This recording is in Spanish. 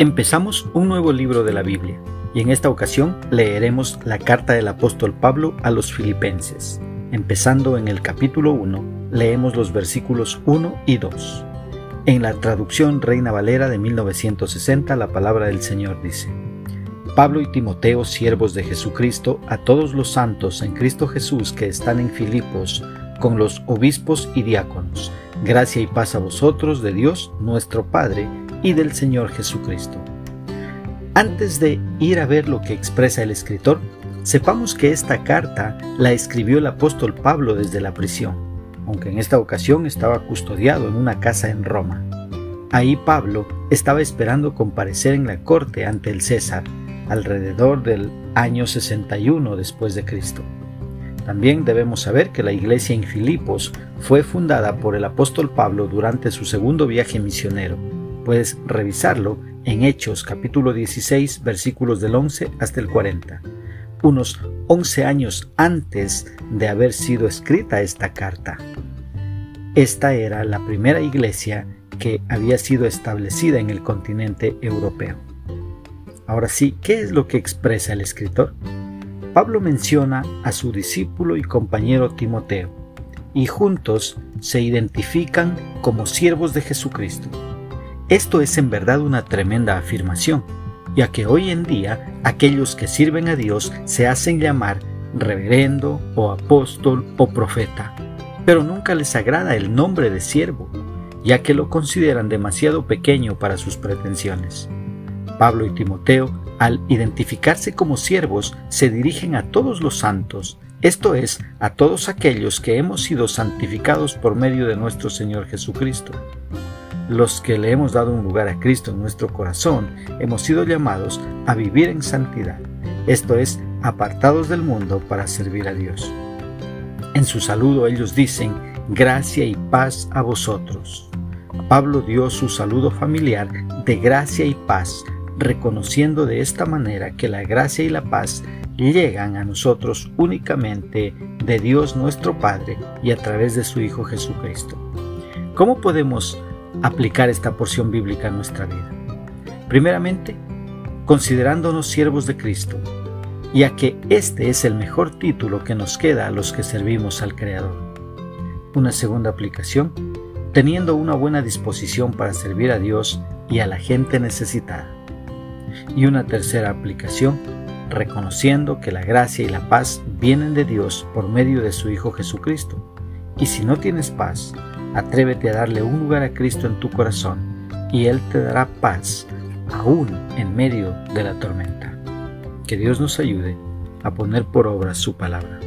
Empezamos un nuevo libro de la Biblia y en esta ocasión leeremos la carta del apóstol Pablo a los filipenses. Empezando en el capítulo 1, leemos los versículos 1 y 2. En la traducción Reina Valera de 1960 la palabra del Señor dice, Pablo y Timoteo, siervos de Jesucristo, a todos los santos en Cristo Jesús que están en Filipos, con los obispos y diáconos, gracia y paz a vosotros de Dios nuestro Padre y del Señor Jesucristo. Antes de ir a ver lo que expresa el escritor, sepamos que esta carta la escribió el apóstol Pablo desde la prisión, aunque en esta ocasión estaba custodiado en una casa en Roma. Ahí Pablo estaba esperando comparecer en la corte ante el César, alrededor del año 61 después de Cristo. También debemos saber que la iglesia en Filipos fue fundada por el apóstol Pablo durante su segundo viaje misionero, Puedes revisarlo en Hechos capítulo 16 versículos del 11 hasta el 40, unos 11 años antes de haber sido escrita esta carta. Esta era la primera iglesia que había sido establecida en el continente europeo. Ahora sí, ¿qué es lo que expresa el escritor? Pablo menciona a su discípulo y compañero Timoteo, y juntos se identifican como siervos de Jesucristo. Esto es en verdad una tremenda afirmación, ya que hoy en día aquellos que sirven a Dios se hacen llamar reverendo o apóstol o profeta, pero nunca les agrada el nombre de siervo, ya que lo consideran demasiado pequeño para sus pretensiones. Pablo y Timoteo, al identificarse como siervos, se dirigen a todos los santos, esto es, a todos aquellos que hemos sido santificados por medio de nuestro Señor Jesucristo. Los que le hemos dado un lugar a Cristo en nuestro corazón, hemos sido llamados a vivir en santidad, esto es, apartados del mundo para servir a Dios. En su saludo ellos dicen, gracia y paz a vosotros. Pablo dio su saludo familiar de gracia y paz, reconociendo de esta manera que la gracia y la paz llegan a nosotros únicamente de Dios nuestro Padre y a través de su Hijo Jesucristo. ¿Cómo podemos aplicar esta porción bíblica en nuestra vida. Primeramente, considerándonos siervos de Cristo, ya que este es el mejor título que nos queda a los que servimos al Creador. Una segunda aplicación, teniendo una buena disposición para servir a Dios y a la gente necesitada. Y una tercera aplicación, reconociendo que la gracia y la paz vienen de Dios por medio de su Hijo Jesucristo. Y si no tienes paz, Atrévete a darle un lugar a Cristo en tu corazón y Él te dará paz aún en medio de la tormenta. Que Dios nos ayude a poner por obra su palabra.